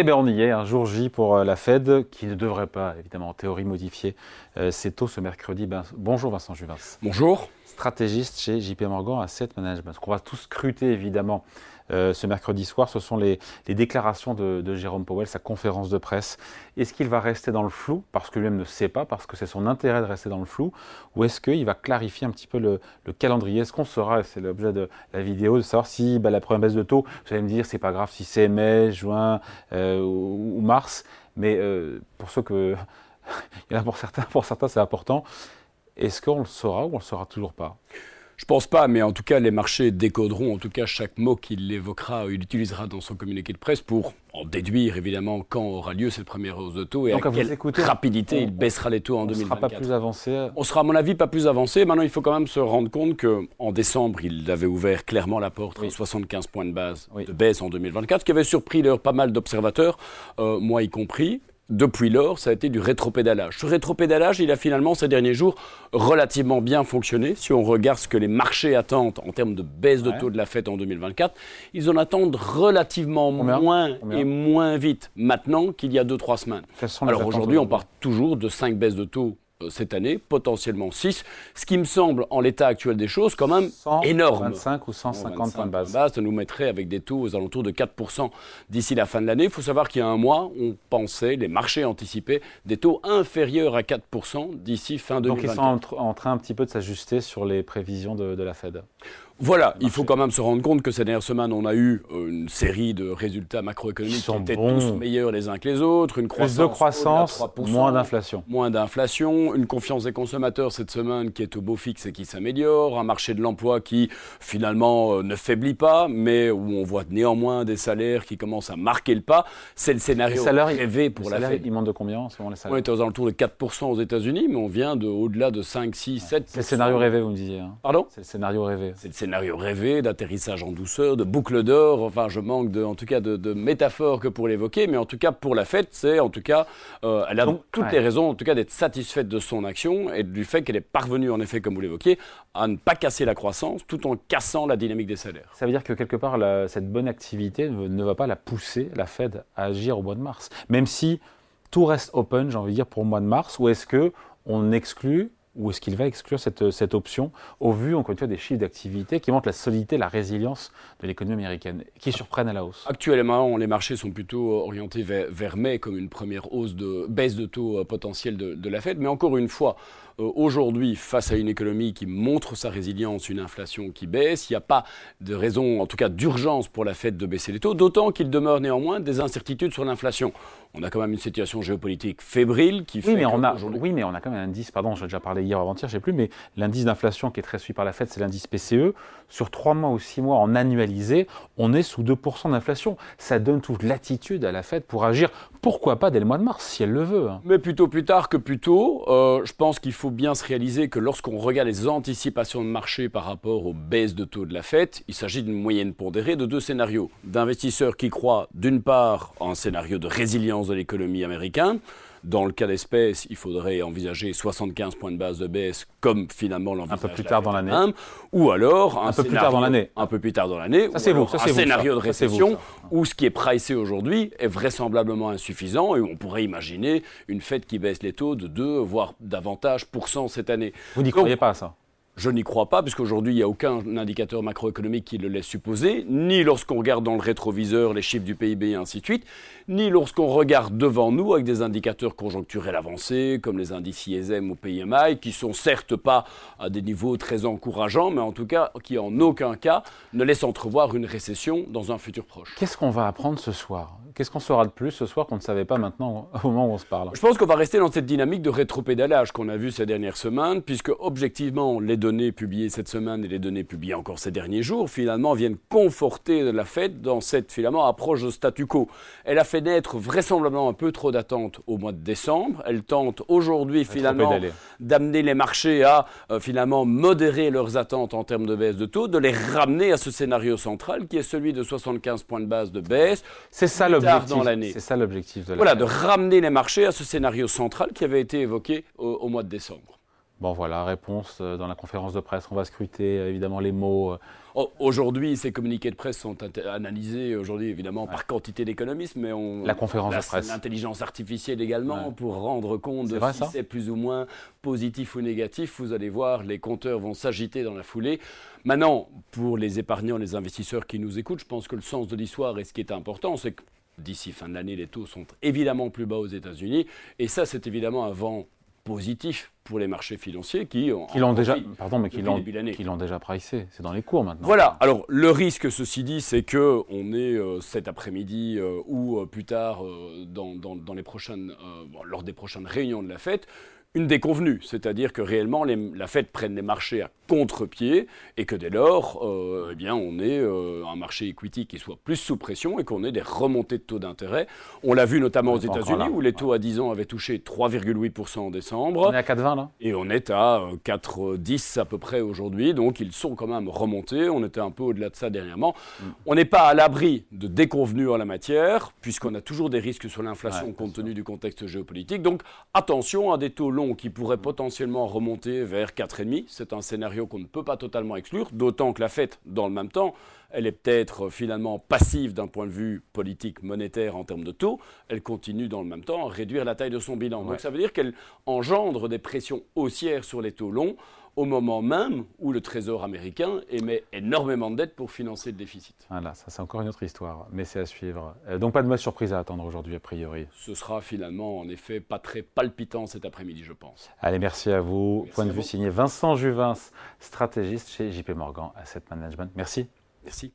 Eh bien, on y est, un jour J pour euh, la Fed, qui ne devrait pas, évidemment, en théorie, modifier euh, ses taux ce mercredi. Ben, bonjour Vincent Juvins. Bonjour. Stratégiste chez JP Morgan Asset Management. Ce qu'on va tous scruter, évidemment, euh, ce mercredi soir, ce sont les, déclarations de, Jérôme Powell, sa conférence de presse. Est-ce qu'il va rester dans le flou, parce que lui-même ne sait pas, parce que c'est son intérêt de rester dans le flou, ou est-ce qu'il va clarifier un petit peu le, calendrier? Est-ce qu'on saura, c'est l'objet de la vidéo, de savoir si bah, la première baisse de taux, vous allez me dire, c'est pas grave si c'est mai, juin euh, ou, mars, mais euh, pour ceux que. il y en a pour certains, pour certains c'est important. Est-ce qu'on le saura ou on le saura toujours pas? Je pense pas, mais en tout cas, les marchés décoderont en tout cas chaque mot qu'il évoquera, il utilisera dans son communiqué de presse pour en déduire évidemment quand aura lieu cette première hausse de taux et à quelle rapidité il baissera les taux en 2024. On sera pas plus avancé. On sera à mon avis pas plus avancé. Maintenant, il faut quand même se rendre compte qu'en décembre, il avait ouvert clairement la porte à 75 points de base de baisse en 2024, ce qui avait surpris d'ailleurs pas mal d'observateurs, euh, moi y compris depuis lors, ça a été du rétropédalage. Ce rétropédalage, il a finalement ces derniers jours relativement bien fonctionné. Si on regarde ce que les marchés attendent en termes de baisse de taux de la fête en 2024, ils en attendent relativement moins et moins vite maintenant qu'il y a 2-3 semaines. Alors aujourd'hui, on part toujours de 5 baisses de taux cette année, potentiellement 6, ce qui me semble, en l'état actuel des choses, quand même énorme. 25 ou 150 points de base. Ça nous mettrait avec des taux aux alentours de 4% d'ici la fin de l'année. Il faut savoir qu'il y a un mois, on pensait, les marchés anticipaient des taux inférieurs à 4% d'ici fin 2024. Donc ils sont en, train un petit peu de s'ajuster sur les prévisions de, de la Fed. Voilà, il faut quand même se rendre compte que ces dernières semaines, on a eu euh, une série de résultats macroéconomiques qui étaient tous meilleurs les uns que les autres, une croissance, de croissance moins d'inflation. Moins d'inflation, une confiance des consommateurs cette semaine qui est au beau fixe et qui s'améliore, un marché de l'emploi qui finalement euh, ne faiblit pas, mais où on voit néanmoins des salaires qui commencent à marquer le pas. C'est le scénario rêvé pour la Fed. Il monte de combien en ce moment les salaires On est aux alentours de 4% aux États-Unis, mais on vient de au-delà de 5, 6, 7%. C'est le scénario rêvé, vous me disiez. Hein. Pardon? C'est le scénario rêvé scénario rêvé d'atterrissage en douceur, de boucle d'or. Enfin, je manque de, en tout cas de, de métaphores que pour l'évoquer, mais en tout cas pour la fête, c'est en tout cas, euh, elle a toutes les raisons en tout cas d'être satisfaite de son action et du fait qu'elle est parvenue en effet, comme vous l'évoquiez, à ne pas casser la croissance tout en cassant la dynamique des salaires. Ça veut dire que quelque part, cette bonne activité ne, va pas la pousser, la Fed, à agir au mois de mars, même si tout reste open, j'ai envie de dire, pour le mois de mars, ou est-ce que on exclut ou est-ce qu'il va exclure cette, option au vu, encore une fois, des chiffres d'activité qui montrent la solidité, la résilience de l'économie américaine, qui surprennent à la hausse Actuellement, les marchés sont plutôt orientés vers, mai comme une première hausse de baisse de taux euh, potentielle de, de la Fed. Mais encore une fois, aujourd'hui, face à une économie qui montre sa résilience, une inflation qui baisse, il n'y a pas de raison, en tout cas d'urgence pour la Fed de baisser les taux, d'autant qu'il demeure néanmoins des incertitudes sur l'inflation. On a quand même une situation géopolitique fébrile qui fait. Oui, mais, on a, oui mais on a quand même un indice, pardon, j'ai déjà parlé hier avant-hier, je ne sais plus, mais l'indice d'inflation qui est très suivi par la Fed, c'est l'indice PCE. Sur trois mois ou six mois en annualisé, on est sous 2% d'inflation. Ça donne toute latitude à la Fed pour agir, pourquoi pas dès le mois de mars, si elle le veut. Hein. Mais plutôt plus tard que plus tôt. Euh, je pense qu'il faut bien se réaliser que lorsqu'on regarde les anticipations de marché par rapport aux baisses de taux de la Fed, il s'agit d'une moyenne pondérée de deux scénarios. D'investisseurs qui croient d'une part en un scénario de résilience de l'économie américaine, dans le cas d'espèce, il faudrait envisager 75 points de base de baisse, comme finalement l'envisage. Un peu plus tard dans l'année. Ou alors un, peu plus tard dans l'année. Un peu plus tard dans l'année. Ça c'est vous. un scénario de récession où ce qui est pricé aujourd'hui est vraisemblablement insuffisant et on pourrait imaginer une fête qui baisse les taux de 2 voire davantage pour cent cette année. Vous n'y croyez pas à ça? Je n'y crois pas, puisqu'aujourd'hui, il n'y a aucun indicateur macroéconomique qui le laisse supposer, ni lorsqu'on regarde dans le rétroviseur les chiffres du PIB et ainsi de suite, ni lorsqu'on regarde devant nous avec des indicateurs conjoncturels avancés, comme les indices ISM ou PMI, qui sont certes pas à des niveaux très encourageants, mais en tout cas qui en aucun cas ne laissent entrevoir une récession dans un futur proche. Qu'est-ce qu'on va apprendre ce soir? Qu'est-ce qu'on saura de plus ce soir qu'on ne savait pas maintenant au moment où on se parle? Je pense qu'on va rester dans cette dynamique de rétropédalage qu'on a vu ces dernières semaines, puisque objectivement, les données publiées cette semaine et les données publiées encore ces derniers jours, finalement, viennent conforter la Fed dans cette finalement approche de statu quo. Elle a fait naître vraisemblablement un peu trop d'attentes au mois de décembre. Elle tente aujourd'hui finalement d'amener les marchés à euh, finalement modérer leurs attentes en termes de baisse de taux, de les ramener à ce scénario central qui est celui de 75 points de base de baisse. C'est ça l'objectif. C'est ça l'objectif de la Voilà, de ramener les marchés à ce scénario central qui avait été évoqué au, mois de décembre. Bon voilà, réponse euh, dans la conférence de presse. On va scruter euh, évidemment les mots. Euh. Oh, aujourd'hui, ces communiqués de presse sont analysés aujourd'hui évidemment par quantité d'économistes, mais on la conférence de presse, l'intelligence artificielle également pour rendre compte de si c'est plus ou moins positif ou négatif. Vous allez voir, les compteurs vont s'agiter dans la foulée. Maintenant, pour les épargnants, les investisseurs qui nous écoutent, je pense que le sens de l'histoire et ce qui est important, c'est que d'ici fin de l'année, les taux sont évidemment plus bas aux États-Unis, et ça, c'est évidemment un vent positif pour les marchés financiers qui, qui l'ont déjà, pardon, mais qui l'ont, qui l'ont déjà pricé. C'est dans les cours maintenant. Voilà. Alors le risque, ceci dit, c'est que on est euh, cet après-midi euh, ou euh, plus tard dans, dans, dans, les prochaines, lors des prochaines réunions de la fête, une déconvenue, c'est-à-dire que réellement la Fed prenne les marchés à contre-pied et que dès lors, euh, eh bien, on ait euh, un marché equity qui soit plus sous pression et qu'on ait des remontées de taux d'intérêt. On l'a vu notamment aux États-Unis où les taux à 10 ans avaient touché 3,8% en décembre. On est à 4,20 là Et on est à 4,10 euh, à peu près aujourd'hui, donc ils sont quand même remontés. On était un peu au-delà de ça dernièrement. Mm. On n'est pas à l'abri de déconvenues en la matière, puisqu'on a toujours des risques sur l'inflation compte tenu du contexte géopolitique. Donc attention à des taux longs qui pourrait potentiellement remonter vers 4,5. C'est un scénario qu'on ne peut pas totalement exclure, d'autant que la fête, dans le même temps, elle est peut-être finalement passive d'un point de vue politique, monétaire en termes de taux. Elle continue dans le même temps à réduire la taille de son bilan. Donc ça veut dire qu'elle engendre des pressions haussières sur les taux longs au moment même où le Trésor américain émet énormément de dettes pour financer le déficit. Voilà, ça c'est encore une autre histoire, mais c'est à suivre. Euh, donc pas de mauvaise surprise à attendre aujourd'hui a priori. Ce sera finalement en effet pas très palpitant cet après-midi je pense. Allez, merci à vous. Point de vue signé Vincent Juvin, stratégiste chez JP Morgan Asset Management. Merci. Merci.